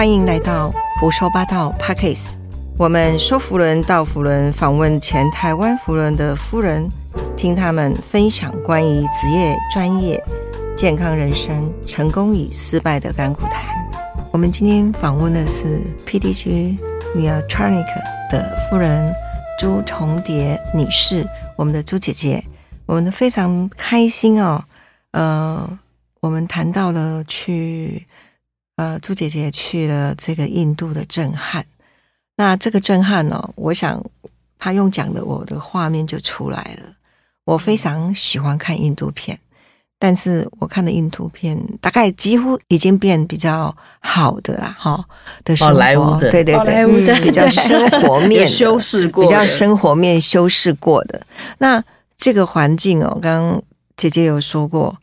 欢迎来到胡说八道 Pockets。我们说福伦到福伦，访问前台湾福伦的夫人，听他们分享关于职业、专业、健康人生、成功与失败的甘苦谈。我们今天访问的是 PDG Nutronic 的夫人朱重蝶女士，我们的朱姐姐，我们非常开心哦。呃，我们谈到了去。呃，朱姐姐去了这个印度的震撼，那这个震撼呢，我想她用讲的，我的画面就出来了。我非常喜欢看印度片，但是我看的印度片大概几乎已经变比较好的啦，哈的生活，对对对，比较生活 面修饰过，比较生活面修饰过的。那这个环境哦，刚刚姐姐有说过，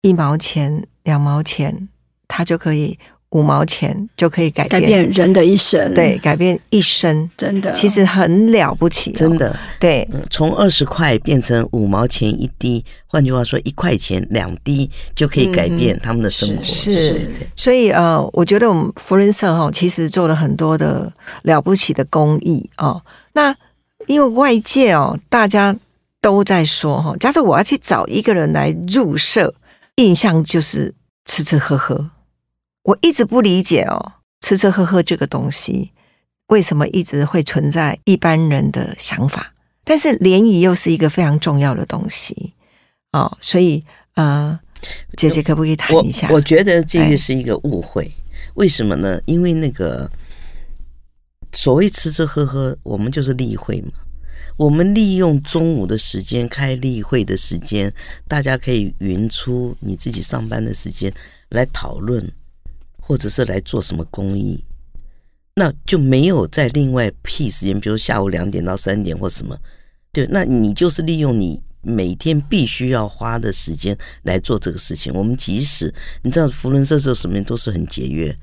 一毛钱、两毛钱。他就可以五毛钱就可以改变改变人的一生，对，改变一生，真的，其实很了不起，真的，对，从二十块变成五毛钱一滴，换句话说，一块钱两滴就可以改变他们的生活。是，所以呃，我觉得我们福人社哈，其实做了很多的了不起的公益哦。那因为外界哦，大家都在说哈，假设我要去找一个人来入社，印象就是吃吃喝喝。我一直不理解哦，吃吃喝喝这个东西为什么一直会存在一般人的想法？但是联谊又是一个非常重要的东西哦，所以呃，姐姐可不可以谈一下？我觉得这个是一个误会，为什么呢？因为那个所谓吃吃喝喝，我们就是例会嘛，我们利用中午的时间开例会的时间，大家可以匀出你自己上班的时间来讨论。或者是来做什么公益，那就没有在另外辟时间，比如下午两点到三点或什么，对，那你就是利用你每天必须要花的时间来做这个事情。我们即使你知道福伦社做什么都是很节约，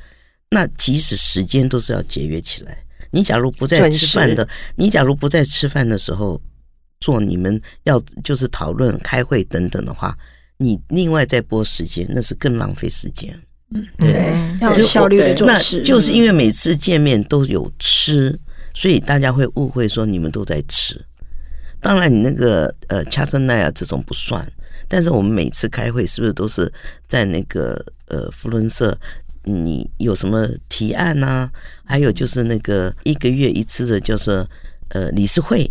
那即使时间都是要节约起来。你假如不在吃饭的，你假如不在吃饭的时候做你们要就是讨论、开会等等的话，你另外再拨时间，那是更浪费时间。对，要有效率的做事。就是因为每次见面都有吃，所以大家会误会说你们都在吃。当然，你那个呃，恰森奈啊这种不算。但是我们每次开会是不是都是在那个呃福伦社？你有什么提案呐？还有就是那个一个月一次的，就是呃理事会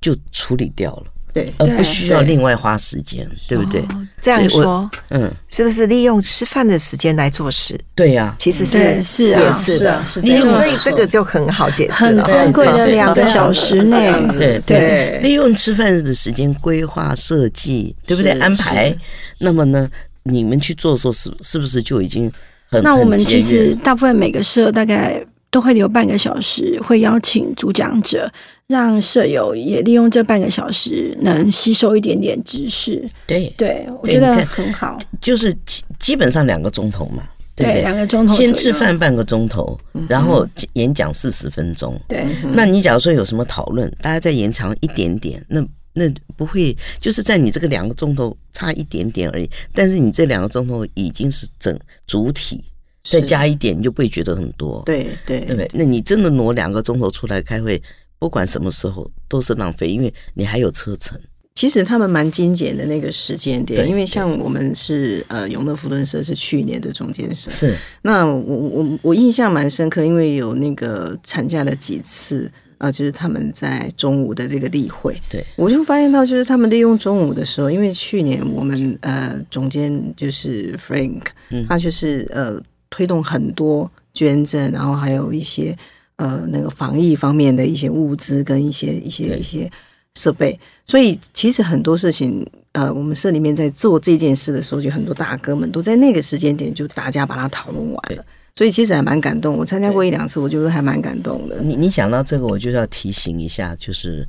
就处理掉了。对，而不需要另外花时间，对不对？这样说，嗯，是不是利用吃饭的时间来做事？对呀，其实是是也是的，利用，所以这个就很好解释，很珍贵的两个小时内，对对，利用吃饭的时间规划设计，对不对？安排，那么呢，你们去做的时候，是是不是就已经很？那我们其实大部分每个社大概。都会留半个小时，会邀请主讲者，让舍友也利用这半个小时，能吸收一点点知识。对对，我觉得很好。就是基基本上两个钟头嘛，对两个钟头，先吃饭半个钟头，然后演讲四十分钟。对，那你假如说有什么讨论，大家再延长一点点，那那不会就是在你这个两个钟头差一点点而已，但是你这两个钟头已经是整主体。再加一点，你就不会觉得很多。对对，对不对？那你真的挪两个钟头出来开会，不管什么时候都是浪费，因为你还有车程。其实他们蛮精简的那个时间点，因为像我们是呃永乐福伦社是去年的中间社，是那我我我印象蛮深刻，因为有那个参加了几次呃，就是他们在中午的这个例会，对我就发现到就是他们利用中午的时候，因为去年我们呃总监就是 Frank，他就是呃。推动很多捐赠，然后还有一些呃那个防疫方面的一些物资跟一些一些一些设备，所以其实很多事情呃，我们社里面在做这件事的时候，就很多大哥们都在那个时间点就大家把它讨论完了，所以其实还蛮感动。我参加过一两次，我觉得还蛮感动的。你你讲到这个，我就要提醒一下，就是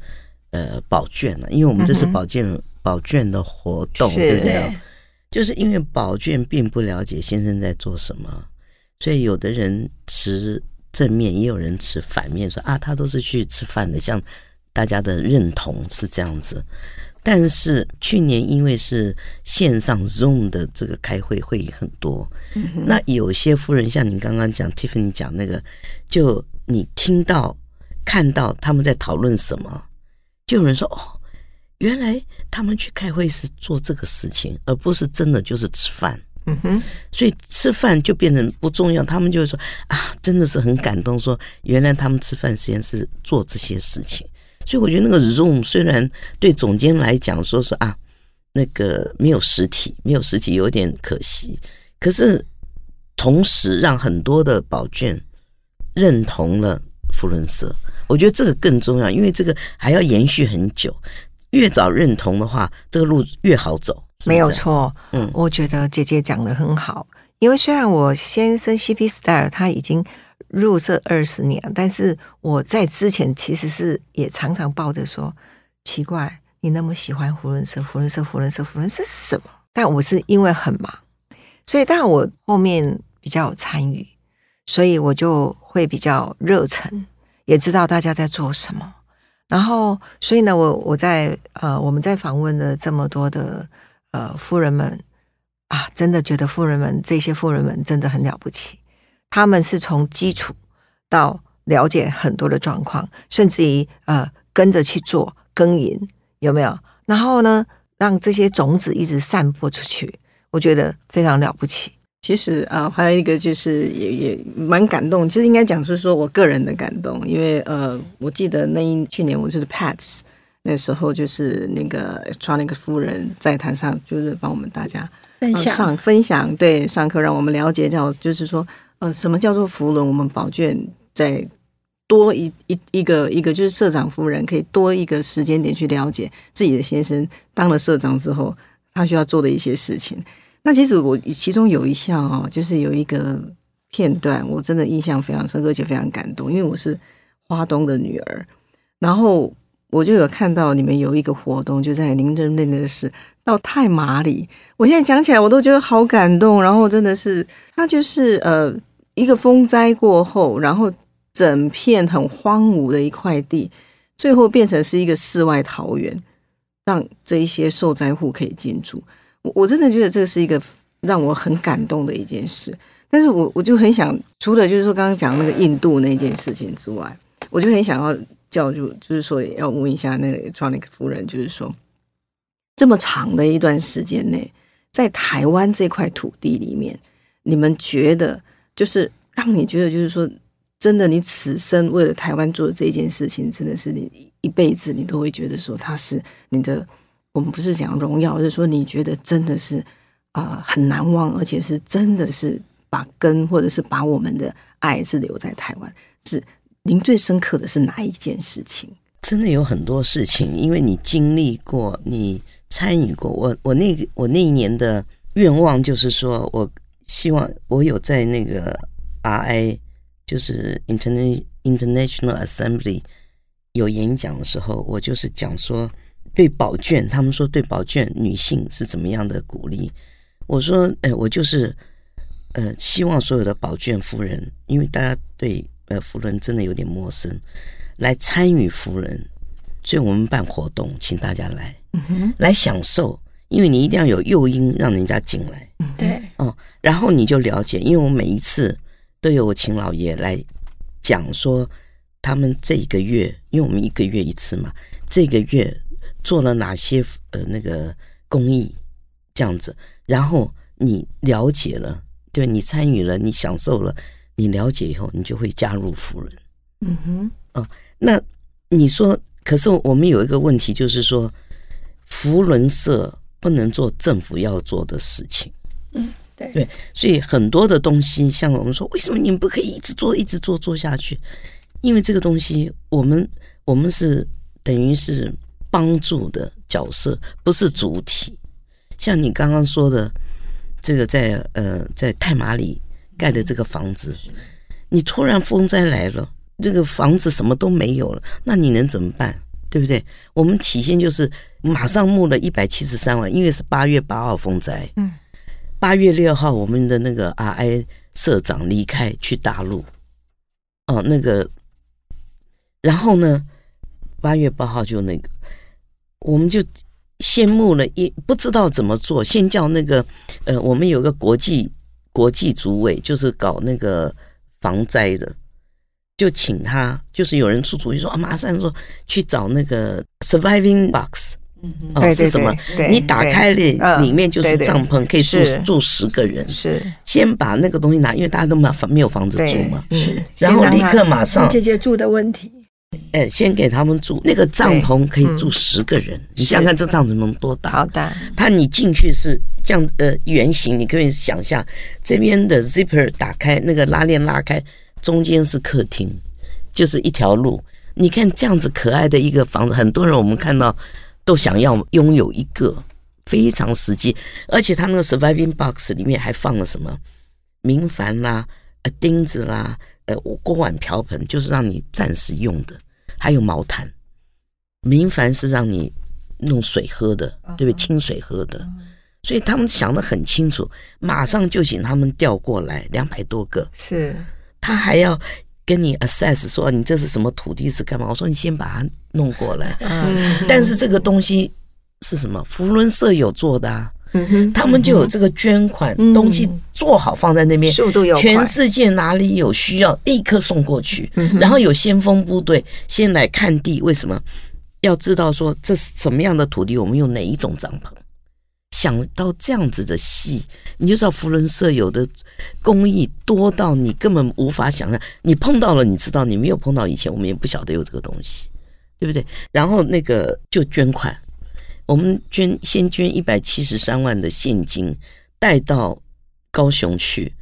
呃保卷了，因为我们这是保健保卷的活动，对不对？就是因为宝卷并不了解先生在做什么，所以有的人持正面，也有人持反面，说啊，他都是去吃饭的，像大家的认同是这样子。但是去年因为是线上 Zoom 的这个开会会议很多，那有些夫人像你刚刚讲 Tiffany 讲那个，就你听到看到他们在讨论什么，就有人说哦，原来他们去开会是做这个事情，而不是真的就是吃饭。嗯哼，所以吃饭就变成不重要，他们就会说啊，真的是很感动，说原来他们吃饭时间是做这些事情。所以我觉得那个 Zoom 虽然对总监来讲说是啊，那个没有实体，没有实体有点可惜，可是同时让很多的宝卷认同了福伦社，我觉得这个更重要，因为这个还要延续很久，越早认同的话，这个路越好走。是是没有错。嗯我觉得姐姐讲的很好，因为虽然我先生 CP Style 他已经入社二十年，但是我在之前其实是也常常抱着说，奇怪，你那么喜欢胡伦社，胡伦社，胡伦社，胡伦社是什么？但我是因为很忙，所以但我后面比较有参与，所以我就会比较热忱，也知道大家在做什么。然后，所以呢，我我在呃，我们在访问了这么多的呃富人们啊，真的觉得富人们这些富人们真的很了不起，他们是从基础到了解很多的状况，甚至于呃跟着去做耕耘，有没有？然后呢，让这些种子一直散播出去，我觉得非常了不起。其实啊、还有一个就是也也蛮感动。其实应该讲是说我个人的感动，因为呃，我记得那一去年我就是 Pats 那时候就是那个 Electronic 夫人在台上就是帮我们大家呃分享上分享，对上课让我们了解叫就是说呃什么叫做福伦，我们宝卷在多一一一个一个就是社长夫人可以多一个时间点去了解自己的先生当了社长之后他需要做的一些事情。那其实我其中有一项哦，就是有一个片段，我真的印象非常深刻，而且非常感动，因为我是花东的女儿，然后我就有看到你们有一个活动，就在您任内的是到太马里，我现在讲起来我都觉得好感动，然后真的是，它就是呃一个风灾过后，然后整片很荒芜的一块地，最后变成是一个世外桃源，让这一些受灾户可以进驻。我我真的觉得这是一个让我很感动的一件事。但是我我就很想，除了就是说刚刚讲那个印度那件事情之外，我就很想要叫就就是说要问一下那个 Tronic 夫人，就是说这么长的一段时间内，在台湾这块土地里面，你们觉得就是让你觉得就是说，真的你此生为了台湾做的这件事情，真的是你一辈子你都会觉得说它是你的。我们不是讲荣耀，而是说你觉得真的是啊、呃很难忘，而且是真的是把根或者是把我们的爱是留在台湾。是您最深刻的是哪一件事情？真的有很多事情，因为你经历过，你参与过。我我那个我那一年的愿望就是说，我希望我有在那个 RI，就是 Interna International Assembly 有演讲的时候，我就是讲说对宝卷，他们说对宝卷女性是怎么样的鼓励。我说，哎，我就是呃，希望所有的宝卷夫人，因为大家对呃夫人真的有点陌生，来参与夫人，所以我们办活动，请大家来，来享受，因为你一定要有诱因让人家进来。对，哦，然后你就了解，因为我每一次都有我请老爷来讲说，他们这一个月，因为我们一个月一次嘛，这个月做了哪些呃那个公益这样子，然后你了解了，对你参与了，你享受了，你了解以后，你就会加入福人。嗯哼，哦那你说，可是我们有一个问题，就是说，福伦社不能做政府要做的事情，嗯对对，所以很多的东西，像我们说，为什么你们不可以一直做、一直做做下去？因为这个东西，我们我们是等于是帮助的角色，不是主体。像你刚刚说的，这个在呃在泰马里盖的这个房子，你突然风灾来了，这个房子什么都没有了，那你能怎么办？对不对？我们起先就是马上募了一百七十三万，因为是八月八号风灾，嗯，八月六号我们的那个 RI 社长离开去大陆，哦，那个，然后呢，八月八号就那个，我们就羡慕了，也不知道怎么做，先叫那个呃，我们有个国际国际组委，就是搞那个防灾的，就请他，就是有人出主意说啊，马上说去找那个 surviving box，哦对对是什么？你打开了里面就是帐篷，可以住是住十个人。是先把那个东西拿，因为大家都没有房没有房子住嘛，是，然后立刻马上解决住的问题。哎，先给他们住那个帐篷，可以住十个人。你想想看，这帐篷能多大？好大，它你进去是这样呃圆形，你可以想象这边的 zipper 打开，那个拉链拉开，中间是客厅，就是一条路。你看这样子可爱的一个房子，很多人我们看到都想要拥有一个，非常实际。而且它那个 surviving box 里面还放了什么明矾啦、呃钉子啦、呃锅碗瓢盆，就是让你暂时用的，还有毛毯。明矾是让你弄水喝的，对不对？清水喝的。所以他们想得很清楚，马上就请他们调过来两百多个，是他还要跟你 assess 说你这是什么土地是干嘛？我说你先把它弄过来。嗯但是这个东西是什么？福伦社有做的啊，嗯哼，他们就有这个捐款嗯东西做好放在那边，速度又快全世界哪里有需要，立刻送过去。嗯然后有先锋部队先来看地，为什么？要知道说这是什么样的土地，我们用哪一种帐篷。想到这样子的戏，你就知道福伦社有的工艺多到你根本无法想象。你碰到了，你知道；你没有碰到，以前我们也不晓得有这个东西，对不对？然后那个就捐款，我们捐先捐一百七十三万的现金带到高雄去，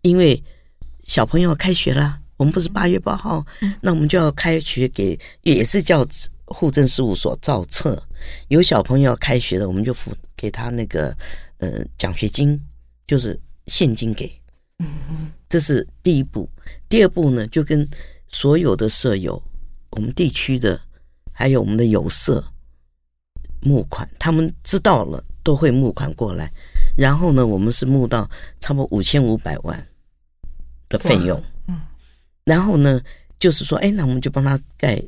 因为小朋友要开学啦。我们不是八月八号，那我们就要开学给，也是叫户政事务所造册。有小朋友要开学了，我们就付给他那个呃奖学金，就是现金给。这是第一步。第二步呢，就跟所有的舍友，我们地区的，还有我们的友社募款，他们知道了都会募款过来。然后呢，我们是募到差不多五千五百万的费用。嗯然后呢，就是说，哎，那我们就帮他盖。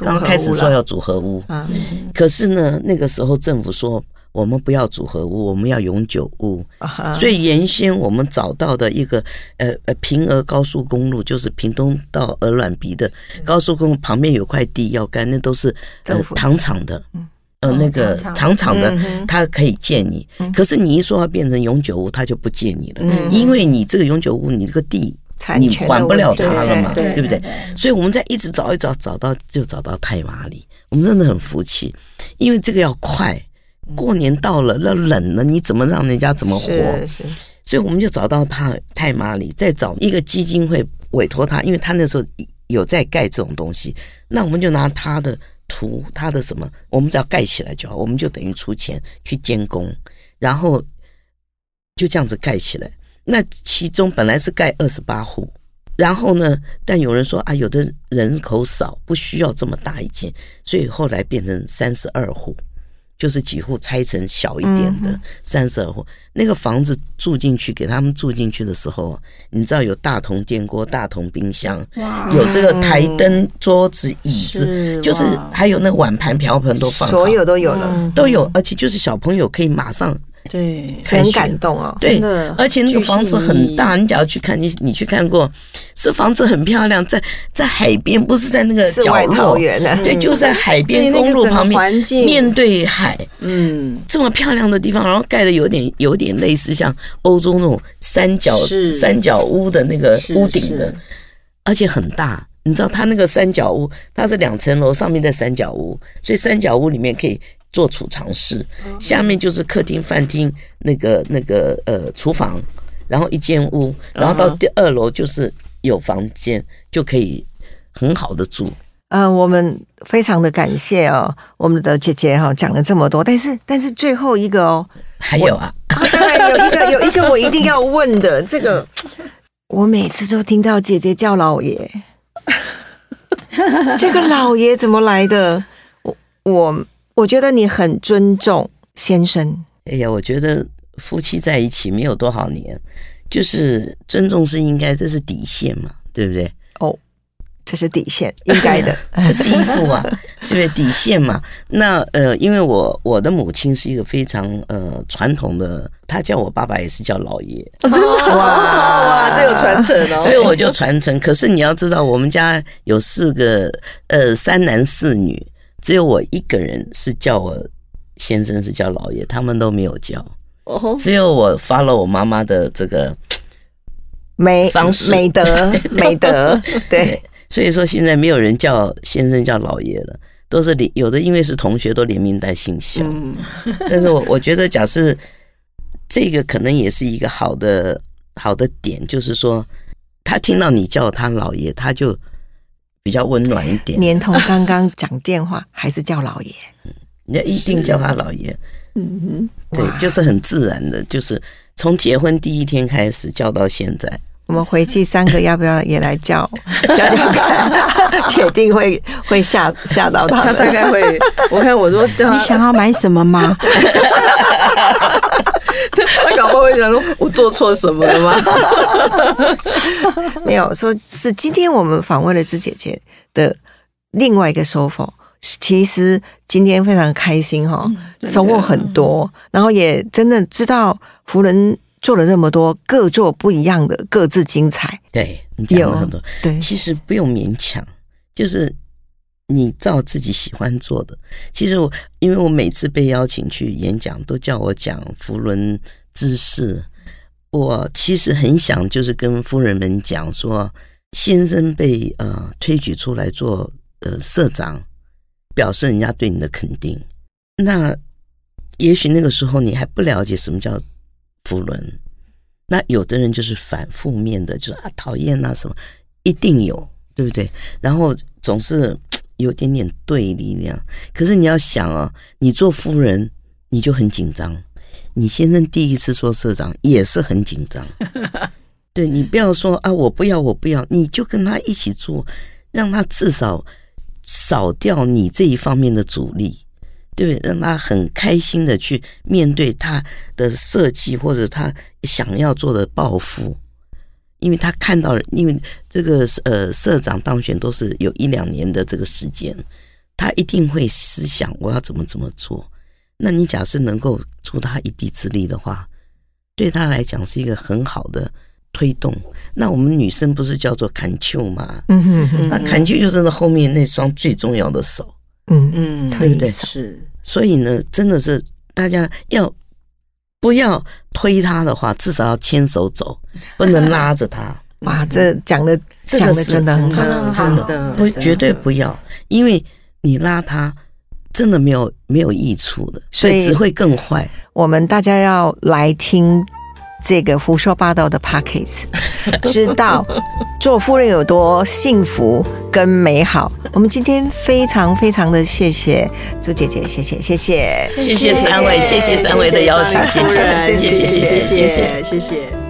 刚刚开始说要组合屋，啊，可是呢，那个时候政府说我们不要组合屋，我们要永久屋。啊所以原先我们找到的一个呃呃平峨高速公路，就是屏东到鹅卵鼻的高速公路旁边有块地要盖，那都是糖厂的嗯，呃哦那个糖厂糖厂的他可以借你嗯。可是你一说要变成永久屋，他就不借你了，嗯因为你这个永久屋，你这个地你权的问还不了他了嘛，对对不对？所以我们在一直找一找，找到就找到太麻里，我们真的很服气，因为这个要快。过年到了，那冷了，你怎么让人家怎么活？所以我们就找到他太麻里，再找一个基金会委托他，因为他那时候有在盖这种东西，那我们就拿他的图，他的什么，我们只要盖起来就好，我们就等于出钱去监工，然后就这样子盖起来。那其中本来是盖二十八户，然后呢，但有人说啊，有的人口少，不需要这么大一间，所以后来变成三十二户。就是几户拆成小一点的三十二户，那个房子住进去，给他们住进去的时候，你知道有大铜电锅、大铜冰箱，有这个台灯、桌子、椅子，是就是还有那个碗盘瓢盆都放，所有都有了，嗯。都有，而且就是小朋友可以马上对，很感动哦。对，而且那个房子很大，你只要去看，你你去看过，是房子很漂亮，在在海边，不是在那个角落，对，就在海边公路旁边，环境。面对海，嗯，这么漂亮的地方，然后盖的有点有点类似像欧洲那种三角三角屋的那个屋顶的，而且很大。你知道它那个三角屋，它是两层楼，上面在三角屋，所以三角屋里面可以做储藏室，下面就是客厅、饭厅，那个那个呃厨房，然后一间屋，然后到第二楼就是有房间，就可以很好的住。呃，我们非常的感谢哦，我们的姐姐哈、讲了这么多，但是但是最后一个哦，还有啊，啊当然有一个有一个我一定要问的，这个我每次都听到姐姐叫老爷，这个老爷怎么来的？我我我觉得你很尊重先生，哎呀，我觉得夫妻在一起没有多少年，就是尊重是应该，这是底线嘛，对不对？哦，这是底线，应该的。这第一步啊，对不对？底线嘛。那呃，因为我我的母亲是一个非常呃传统的，她叫我爸爸也是叫老爷，哇哇，这有传承哦。所以我就传承。可是你要知道，我们家有四个呃三男四女，只有我一个人是叫我先生是叫老爷，他们都没有叫。哦，只有我发了我妈妈的这个美方式美德 美德，对，所以说现在没有人叫先生叫老爷了，都是连有的因为是同学都连名带姓肖。嗯，但是我我觉得，假设这个可能也是一个好的好的点，就是说他听到你叫他老爷，他就比较温暖一点。连同刚刚讲电话还是叫老爷，人家一定叫他老爷，嗯对，就是很自然的，就是从结婚第一天开始叫到现在。我们回去三个要不要也来叫 叫叫看，铁定会会吓吓到他他大。概会，我看我说叫你，想要买什么吗？他搞不好会想说，我做错什么了吗？没有说是今天我们访问了芝姐姐的另外一个收获。其实今天非常开心哈、收获很多，然后也真的知道福人做了这么多，各做不一样的，各自精彩。对你讲了很多，对，其实不用勉强，就是你照自己喜欢做的。其实我因为我每次被邀请去演讲，都叫我讲福伦知识，我其实很想就是跟夫人们讲说，先生被呃推举出来做呃社长，表示人家对你的肯定。那也许那个时候你还不了解什么叫福伦，那有的人就是反负面的，就是啊讨厌啊什么，一定有，对不对？然后总是有点点对立那样。可是你要想啊，你做夫人你就很紧张，你先生第一次做社长也是很紧张。对你不要说啊，我不要，我不要，你就跟他一起做，让他至少少掉你这一方面的阻力。对？让他很开心的去面对他的设计或者他想要做的抱负，因为他看到了，因为这个呃社长当选都是有一两年的这个时间，他一定会思想我要怎么怎么做。那你假设能够助他一臂之力的话，对他来讲是一个很好的推动。那我们女生不是叫做砍秋吗？嗯哼哼，那砍秋就是那后面那双最重要的手。嗯嗯，对不对是，所以呢，真的是大家要不要推他的话，至少要牵手走，不能拉着他。哇，这讲的讲的真的很真的好，真的不，绝对不要，因为你拉他，真的没有没有益处的，所以只会更坏。我们大家要来听这个胡说八道的 packets 知道做夫人有多幸福跟美好。我们今天非常非常的谢谢朱姐姐，谢谢谢谢谢谢三位，谢谢三位的邀请，谢谢，谢谢谢谢，谢谢，谢谢。谢谢。